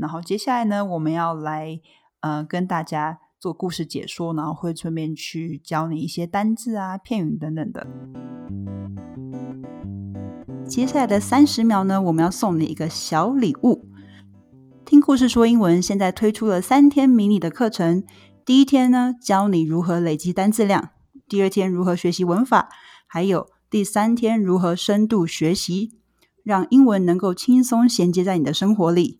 然后接下来呢，我们要来呃跟大家做故事解说，然后会顺便去教你一些单字啊、片语等等的。接下来的三十秒呢，我们要送你一个小礼物。听故事说英文，现在推出了三天迷你的课程。第一天呢，教你如何累积单字量；第二天如何学习文法；还有第三天如何深度学习，让英文能够轻松衔接在你的生活里。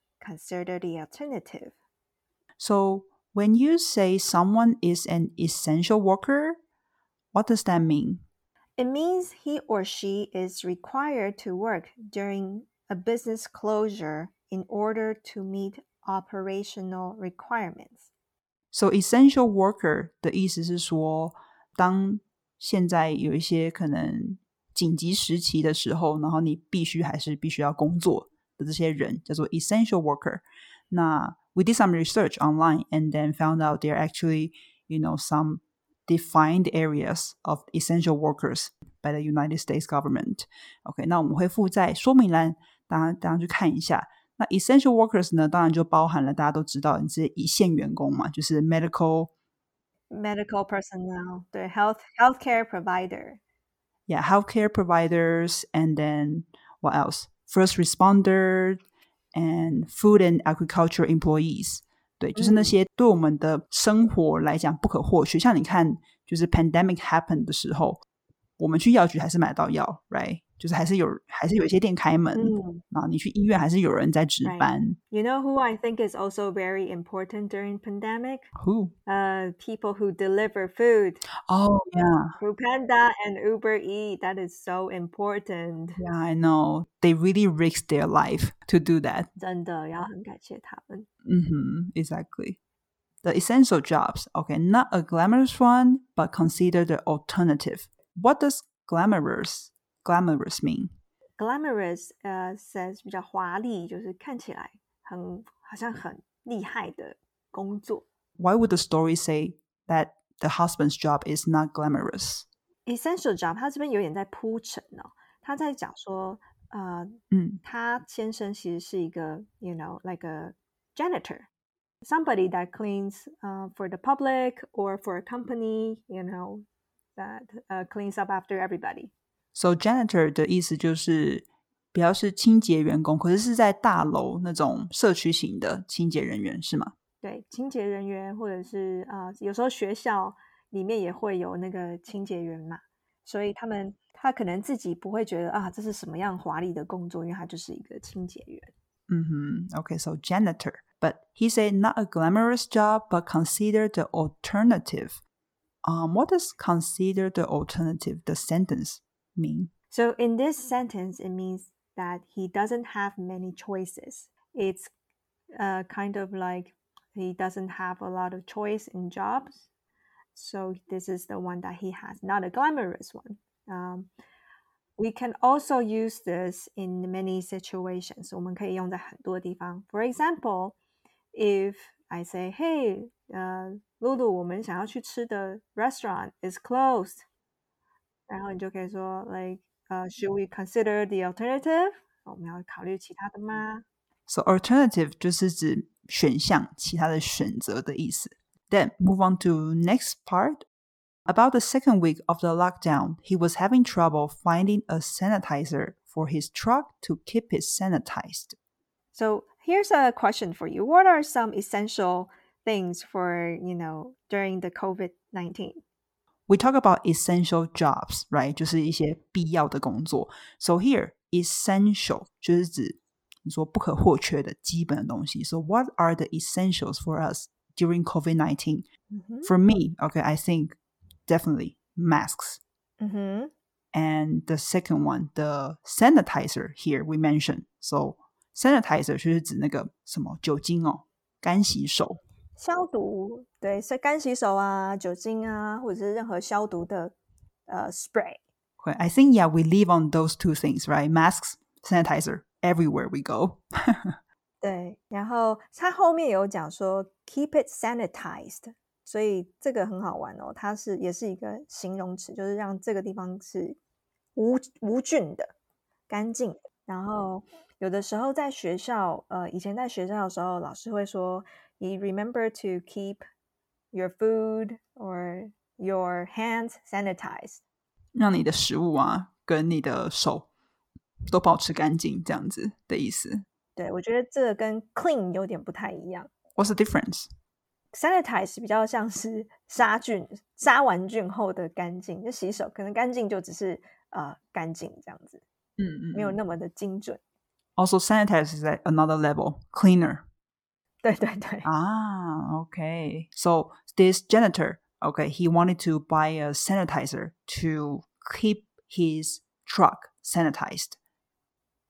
consider the alternative. So, when you say someone is an essential worker, what does that mean? It means he or she is required to work during a business closure in order to meet operational requirements. So essential worker 的意思是说，当现在有一些可能紧急时期的时候，然后你必须还是必须要工作 的这些人，叫做 essential worker。那 we did some research online and then found out there are actually, you know, some defined areas of essential workers by the United States government. OK，那我们会附在说明栏，大家大家去看一下。那 essential workers 呢，当然就包含了大家都知道你这些一线员工嘛，就是 medical medical personnel，对 health healthcare provider。Yeah, healthcare providers, and then what else? First responder and food and agriculture employees. 对，就是那些对我们的生活来讲不可或缺。像你看，就是 pandemic happen 的时候，我们去药局还是买到药，right？ 就是还是有还是有一些店开门，嗯，然后你去医院还是有人在值班。You know who I think is also very important during pandemic? Who? Uh, people who deliver food. Oh yeah. Food Panda and Uber Eat. That is so important. Yeah, I know. They really risk their life to do that. 真的要很感谢他们。嗯哼，Exactly. The essential jobs. Okay, not a glamorous one, but consider the alternative. What does glamorous glamorous mean? Glamorous 呃、uh, says 比较华丽，就是看起来很好像很厉害的工作。Why would the story say that the husband's job is not glamorous? Essential job，他这边有点在铺陈哦，他在讲说，呃，嗯，他先生其实是一个，you know, like a janitor。Somebody that cleans uh, for the public or for a company, you know, that uh, cleans up after everybody. So janitor 的意思就是比较是清洁员工，可是是在大楼那种社区型的清洁人员是吗？对，清洁人员或者是啊、呃，有时候学校里面也会有那个清洁员嘛，所以他们他可能自己不会觉得啊这是什么样华丽的工作，因为他就是一个清洁员。嗯哼，OK，so、okay, janitor。But he said not a glamorous job, but consider the alternative. Um, what does consider the alternative? The sentence mean? So in this sentence, it means that he doesn't have many choices. It's uh, kind of like he doesn't have a lot of choice in jobs. So this is the one that he has, not a glamorous one. Um, we can also use this in many situations. For example, if I say, "Hey, uh, Lulu, 我们想要去吃的 restaurant is closed," 然后你就可以说，like，呃、uh,，should we consider the alternative？我们要考虑其他的吗？So alternative 就是指选项、其他的选择的意思。Then move on to next part. About the second week of the lockdown, he was having trouble finding a sanitizer for his truck to keep it sanitized. So here's a question for you. What are some essential things for, you know, during the COVID-19? we talk about essential jobs, right? 就是一些必要的工作。So here, essential 就是指你说不可或缺的基本的东西。So what are the essentials for us during COVID 19? Mm-hmm. For me, okay, I think definitely masks. Mm-hmm. And the second one, the sanitizer here we mentioned. So sanitizer 就是指那个什么酒精哦， 干洗手。 消毒，对，是干洗手啊，酒精啊，或者是任何消毒的呃 spray。I think yeah, we live on those two things, right? Masks, sanitizer, everywhere we go. 对，然后它后面有讲说 keep it sanitized，所以这个很好玩哦，它是也是一个形容词，就是让这个地方是无无菌的、干净的。然后有的时候在学校，呃，以前在学校的时候，老师会说 ，you remember to keep your food or your hands sanitized。让你的食物啊跟你的手都保持干净，这样子的意思。对，我觉得这个跟 clean 有点不太一样。 What's the difference? sanitize 比较像是杀菌，杀完菌后的干净，就洗手，可能干净就只是呃干净这样子，嗯嗯没有那么的精准。 Also, sanitize is at another level, cleaner. 对对对， Ah, okay. So this janitor, okay, he wanted to buy a sanitizer to keep his truck sanitized.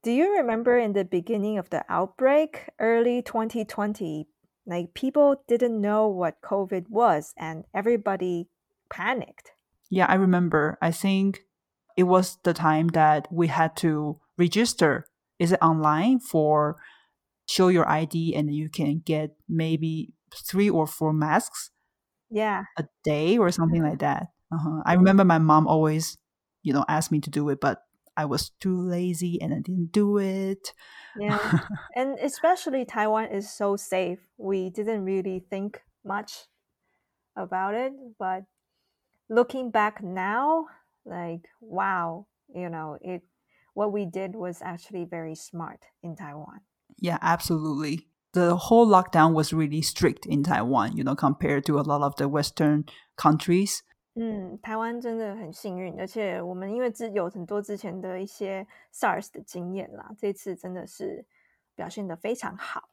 Do you remember in the beginning of the outbreak, early 2020, like people didn't know what COVID was and everybody panicked? Yeah, I remember. I think it was the time that we had to register. Is it online for show your ID and you can get maybe three or four masks Yeah, a day or something like that. Uh-huh. I remember my mom always, you know, asked me to do it, but I was too lazy and I didn't do it. yeah. and especially Taiwan is so safe. We didn't really think much about it, but looking back now, like wow, you know, it what we did was actually very smart in Taiwan. Yeah, absolutely. The whole lockdown was really strict in Taiwan, you know, compared to a lot of the Western countries. 嗯，台湾真的很幸运，而且我们因为之有很多之前的一些 SARS 的经验啦，这次真的是表现的非常好。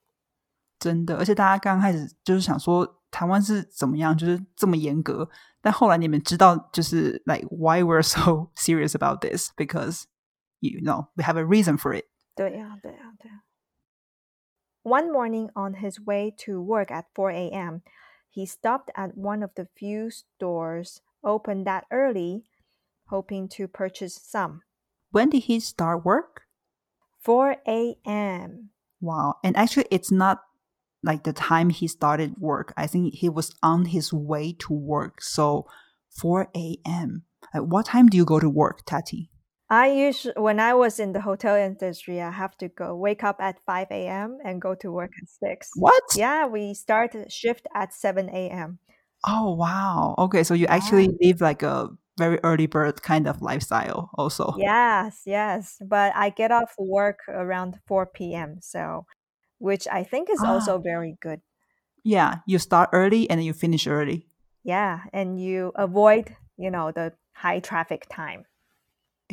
真的，而且大家刚开始就是想说台湾是怎么样，就是这么严格，但后来你们知道，就是 like why we're so serious about this because you know we have a reason for it. 对呀、对呀、对呀、 One morning on his way to work at 4 a.m., he stopped at one of the few stores open that early, hoping to purchase some. When did he start work? 4 a.m. Wow. And actually, it's not like the time he started work. I think he was on his way to work. So 4 a.m. At what time do you go to work, Tati? I usually, when I was in the hotel industry, I have to go wake up at 5 a.m. and go to work at 6. What? Yeah, we start shift at 7 a.m. Oh, wow. Okay. So you actually live like a very early bird kind of lifestyle also. Yes, yes. But I get off work around 4 p.m. So, which I think is also ah. very good. Yeah. You start early and then you finish early. Yeah, and you avoid, you know, the high traffic time.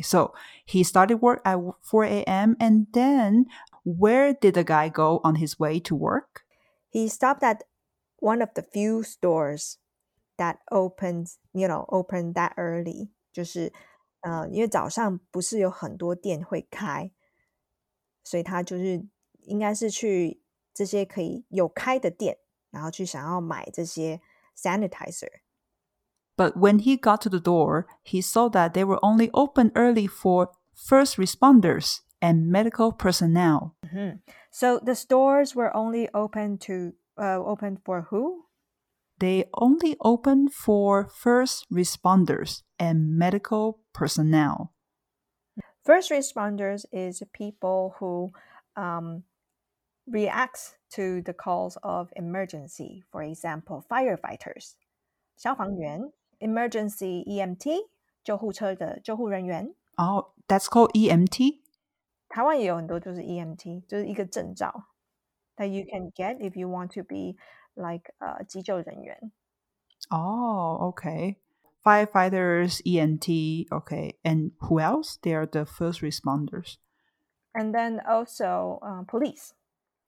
So he started work at 4 a.m. And then where did the guy go on his way to work? He stopped at one of the few stores that opens, you know, open that early. 就是，呃，因为早上不是有很多店会开，所以他就是应该是去这些可以有开的店，然后去想要买这些 sanitizer。 But when he got to the door, he saw that they were only open early for first responders and medical personnel. So the stores were only open to uh, open for who? They only open for first responders and medical personnel. First responders is people who um, reacts to the calls of emergency. For example, firefighters, 消防员, emergency EMT, 救护车的救护人员。 Oh, that's called EMT? 台湾也有很多就是 EMT，就是一个证照 that you can get if you want to be like 呃、急救人员。 Oh, okay. Firefighters, EMT, okay. And who else? They are the first responders. And then also uh, police.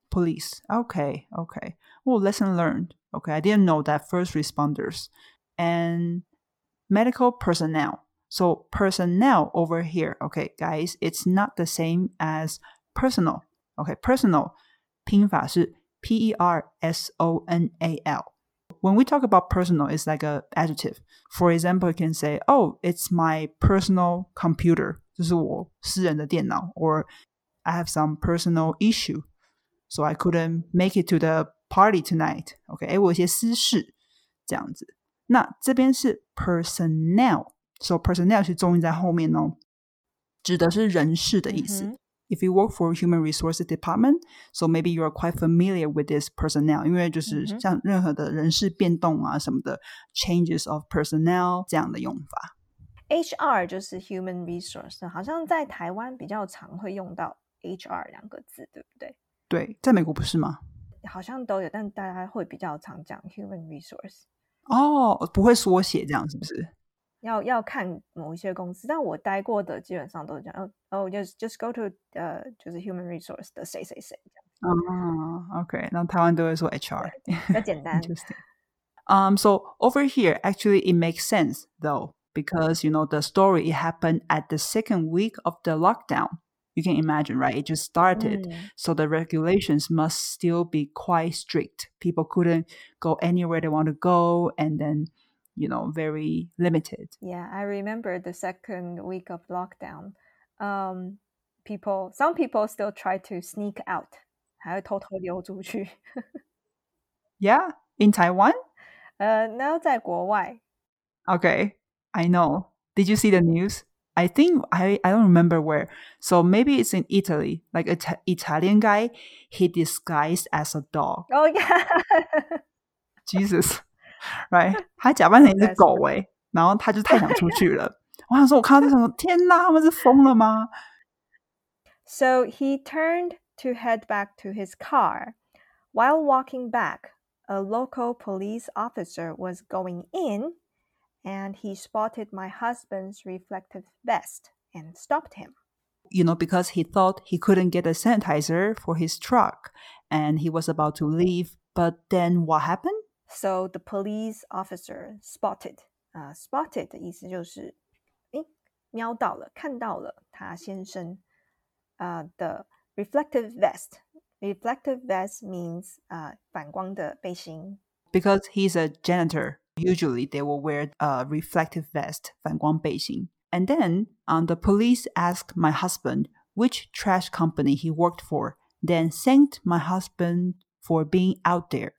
Police. Okay, okay. Well, lesson learned. Okay, I didn't know that first responders and medical personnel. So personnel over here, okay, guys, it's not the same as personal. Okay, personal 拼法是 P E R S O N A L. When we talk about personal, it's like a adjective. For example, you can say, "Oh, it's my personal computer." 就是我私人的电脑，or I have some personal issue, so I couldn't make it to the party tonight. OK，哎，我有些私事这样子。 那这边是 personnel，so personnel 是重音在后面哦，指的是人事的意思。Mm hmm. If you work for human resources department, so maybe you are quite familiar with this personnel，因为就是像任何的人事变动啊什么的，changes of personnel 这样的用法。HR 就是 human resource，好像在台湾比较常会用到 HR 两个字，对不对？对，在美国不是吗？好像都有，但大家会比较常讲 human resource。 哦，不会缩写这样是不是？要要看某一些公司，但我待过的基本上都是这样。哦哦，just just go to 呃，就是 human resource 的谁谁谁这样。哦，OK，那台湾都会说 HR，比较简单。Um, so over here, actually, it makes sense though, because you know the story it happened at the second week of the lockdown. You can imagine, right? It just started, mm. so the regulations must still be quite strict. People couldn't go anywhere they want to go, and then you know very limited. Yeah i remember the second week of lockdown um people some people still try to sneak out. yeah? In taiwan? Uh no okay i know. Did you see the news I think I, I don't remember where. So maybe it's in Italy. Like an Italian guy, he disguised as a dog. Oh yeah. Jesus. right？他假扮成一只狗哎、欸，然后他就太想出去了。我想说，我看到这什么，天哪，他们是疯了吗？So he turned to head back to his car. While walking back, a local police officer was going in and he spotted my husband's reflective vest and stopped him. You know, because he thought he couldn't get a sanitizer for his truck and he was about to leave. But then what happened? So the police officer spotted 啊、uh,，spotted 的意思就是诶瞄到了，看到了他先生啊、uh, 的 reflective vest。Reflective vest means 啊、uh, 反光的背心。Because he's a janitor, usually they will wear a reflective vest 反光背心。And then um, the police asked my husband which trash company he worked for, then thanked my husband for being out there.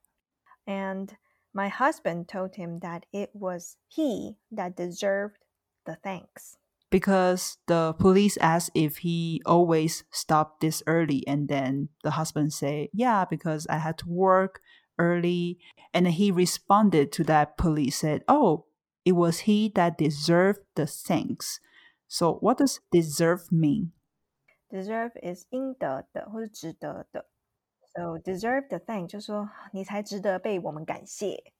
And my husband told him that it was he that deserved the thanks. Because the police asked if he always stopped this early, and then the husband said, Yeah, because I had to work early. And he responded to that police, said, Oh, it was he that deserved the thanks. So, what does deserve mean? Deserve is 应得的或者值得的。so deserve the thank 就说你才值得被我们感谢。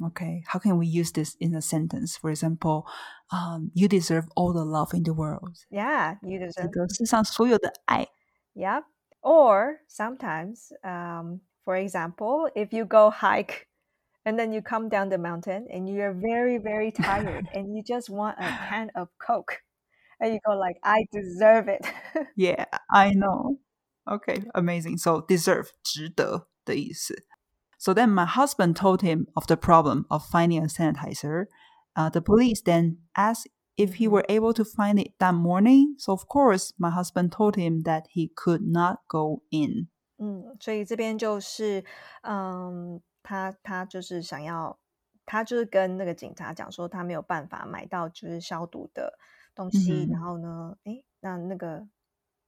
Okay, how can we use this in a sentence? For example, um, you deserve all the love in the world. Yeah, you deserve. Yeah. Or sometimes, um, for example, if you go hike and then you come down the mountain and you're very, very tired and you just want a can of Coke and you go like, I deserve it. yeah, I know. Okay, amazing. So deserve 值得的意思。So then my husband told him of the problem of finding a sanitizer. Uh, the police then asked if he were able to find it that morning. So of course, my husband told him that he could not go in. 嗯，所以这边就是，嗯，他他就是想要，他就是跟那个警察讲说，他没有办法买到就是消毒的东西。嗯、然后呢，诶，那那个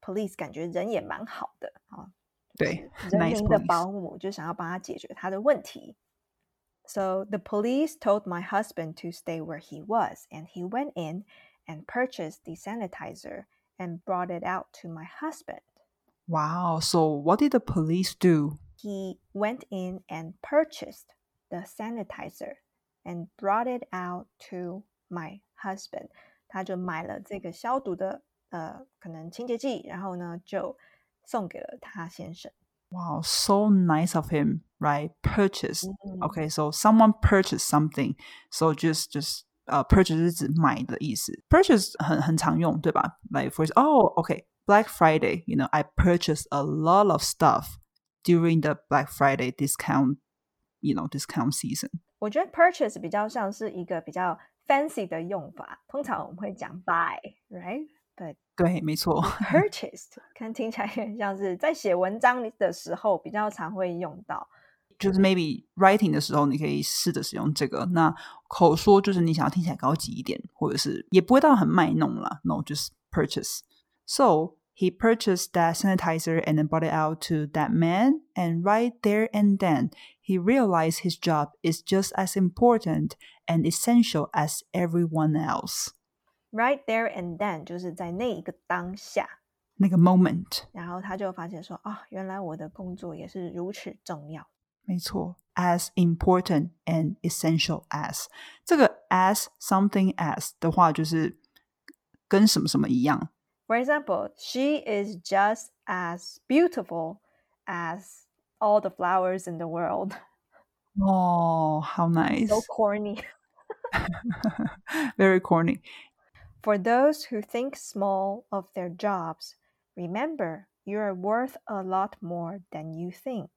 police 感觉人也蛮好的啊，对，人民的保姆就想要帮他解决他的问题。So the police told my husband to stay where he was, and he went in and purchased the sanitizer and brought it out to my husband. Wow. So what did the police do? He went in and purchased the sanitizer and brought it out to my husband. 他就买了这个消毒的呃，可能清洁剂，然后呢就送给了他先生。Wow, so nice of him, right? Purchase. Mm-hmm. Okay, so someone purchased something. So just just uh purchase 是指买的意思。Purchase 很很常用，对吧？Like for oh, okay, Black Friday, you know, I purchased a lot of stuff during the Black Friday discount, you know, discount season. 我觉得 purchase 比较像是一个比较 fancy 的用法，通常我们会讲 buy，right？But 对，没错。 purchased 可能听起来有点像是在写文章的时候比较常会用到。就是 maybe writing 的时候，你可以试着使用这个。那口说就是你想要听起来高级一点，或者是也不会到很卖弄啦。No，就是 purchase。So he purchased that sanitizer and then brought it out to that man. And right there and then, he realized his job is just as important and essential as everyone else. Right there and then 就是在那一个当下，那个 moment，然后他就发现说啊，原来我的工作也是如此重要。没错，as important and essential as 这个 as something as 的话，就是跟什么什么一样。 For example, she is just as beautiful as all the flowers in the world. 哦、h o w nice, So corny. very corny. For those who think small of their jobs, remember you are worth a lot more than you think.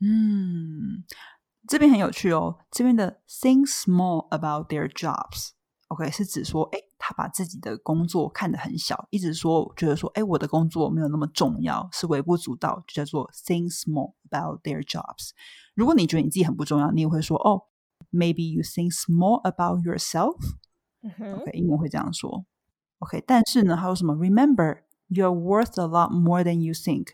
嗯，这边很有趣哦。这边的 think small about their jobs。OK，是指说，哎， 他把自己的工作看得很小，一直说觉得说，哎，我的工作没有那么重要，是微不足道，就叫做 think small about their jobs。如果你觉得你自己很不重要，你也会说，哦，maybe you think small about yourself。OK，英文会这样说。OK，但是呢，还有什么？Remember, you're worth a lot more than you think。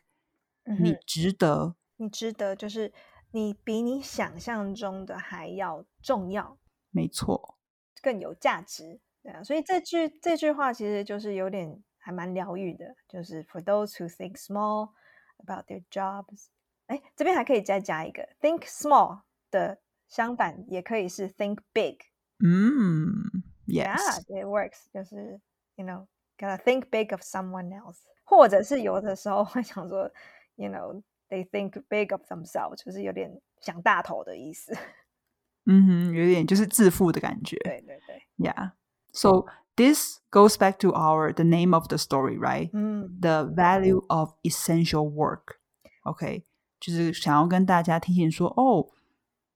你值得，你值得，就是你比你想象中的还要重要，没错。更有价值。对啊，所以这句这句话其实就是有点还蛮疗愈的，就是 For those who think small about their jobs。哎，这边还可以再加一个 think small 的相反也可以是 think big。嗯 Yeah, ，yes， it works. 就是 you know gotta think big of someone else，或者是有的时候会想说，you know they think big of themselves，就是有点想大头的意思。嗯哼，有点就是自负的感觉。对对对， Yeah. So this goes back to our the name of the story, right? 嗯 The value of essential work. OK，就是想要跟大家提醒说，哦，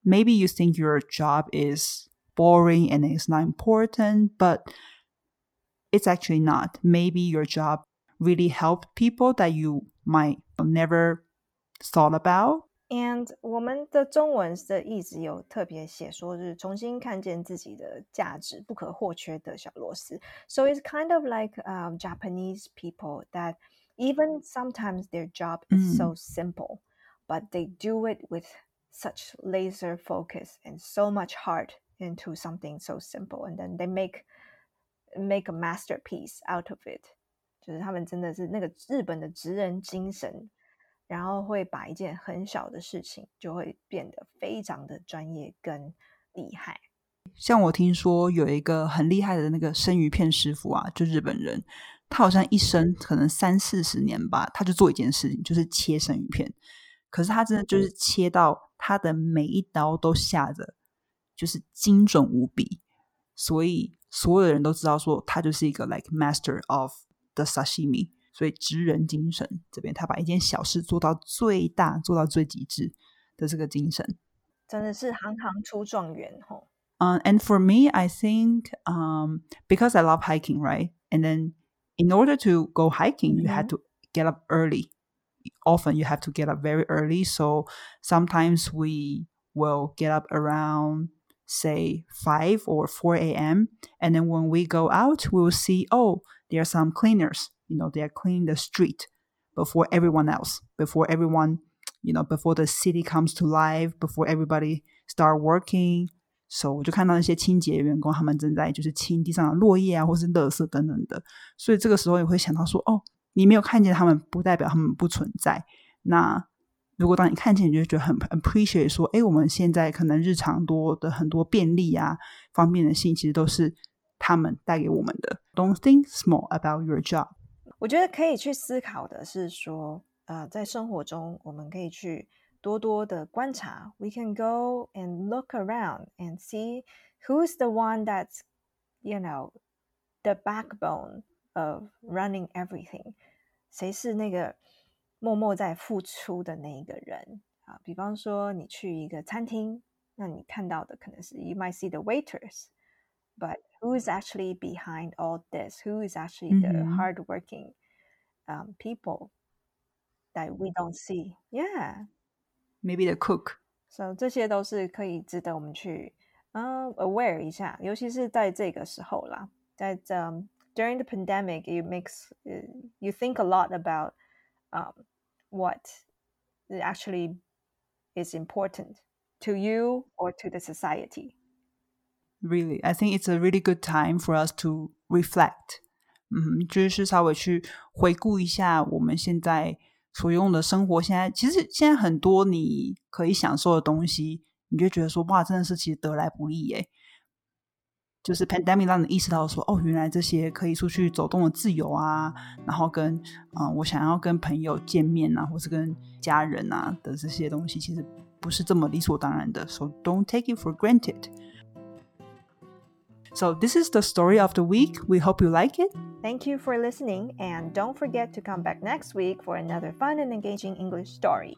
maybe you think your job is boring and it's not important, but it's actually not. Maybe your job really helped people that you might never thought about. And 我们的中文的意思有特别写说，是重新看见自己的价值，不可或缺的小螺丝。So it's kind of like um, Japanese people that even sometimes their job is so simple, but they do it with such laser focus and so much heart into something so simple, and then they make make a masterpiece out of it. 就是他们真的是那个日本的职人精神， 然后会把一件很小的事情就会变得非常的专业跟厉害。像我听说有一个很厉害的那个生鱼片师傅啊，就日本人，他好像一生可能三四十年吧，他就做一件事情，就是切生鱼片。可是他真的就是切到他的每一刀都下着，就是精准无比，所以所有的人都知道说他就是一个 like master of the sashimi。所以职人精神这边，他把一件小事做到最大，做到最极致的这个精神。真的是行行出状元吼。 Uh, and for me, I think um, because I love hiking, right? And then in order to go hiking, you had to get up early. Often you have to get up very early. So sometimes we will get up around, say, 5 or 4 a.m. And then when we go out, we will see, oh, there are some cleaners. You know, they are cleaning the street before everyone else, before everyone, you know, before the city comes to life, before everybody start working. So 我就看到那些清洁员工，他们正在就是清地上的落叶啊，或是垃圾等等的。所以这个时候也会想到说，哦，你没有看见他们，不代表他们不存在。那如果当你看见，你就觉得很 appreciate 说，哎，我们现在可能日常多的很多便利啊、方便的性，其实都是他们带给我们的。Don't think small about your job。 我觉得可以去思考的是说，呃，在生活中我们可以去多多的观察。We can go and look around and see who's the one that's, you know, the backbone of running everything. 谁是那个默默在付出的那一个人？ 啊，比方说你去一个餐厅，那你看到的可能是 you might see the waiters。 but who is actually behind all this? Who is actually mm-hmm. the hardworking um, people that we don't see? Yeah, maybe the cook. So 这些都是可以值得我们去嗯、uh, aware 一下，尤其是在这个时候啦，在这、um, during the pandemic, it makes uh, you think a lot about um, what actually is important to you or to the society really. I think it's a really good time for us to reflect. 嗯，就是稍微去回顾一下我们现在所用的生活。现在其实现在很多你可以享受的东西，你就觉得说哇，真的是其实得来不易耶。就是 pandemic 让你意识到说，哦，原来这些可以出去走动的自由啊，然后跟啊、呃，我想要跟朋友见面啊，或是跟家人啊的这些东西，其实不是这么理所当然的。So don't take it for granted. So, this is the story of the week. We hope you like it. Thank you for listening, and don't forget to come back next week for another fun and engaging English story.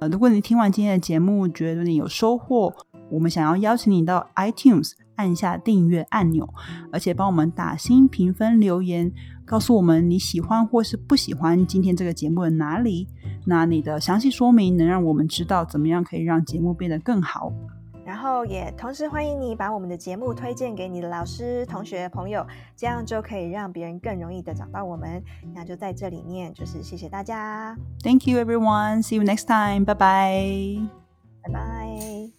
呃，如果你听完今天的节目，觉得你有收获，我们想要邀请你到 iTunes 按下订阅按钮，而且帮我们打新评分留言，告诉我们你喜欢或是不喜欢今天这个节目的哪里。那你的详细说明能让我们知道怎么样可以让节目变得更好。 然后也同时欢迎你把我们的节目推荐给你的老师、同学、朋友，这样就可以让别人更容易的找到我们。那就在这里面，就是谢谢大家。Thank you, everyone. See you next time. Bye bye. Bye bye.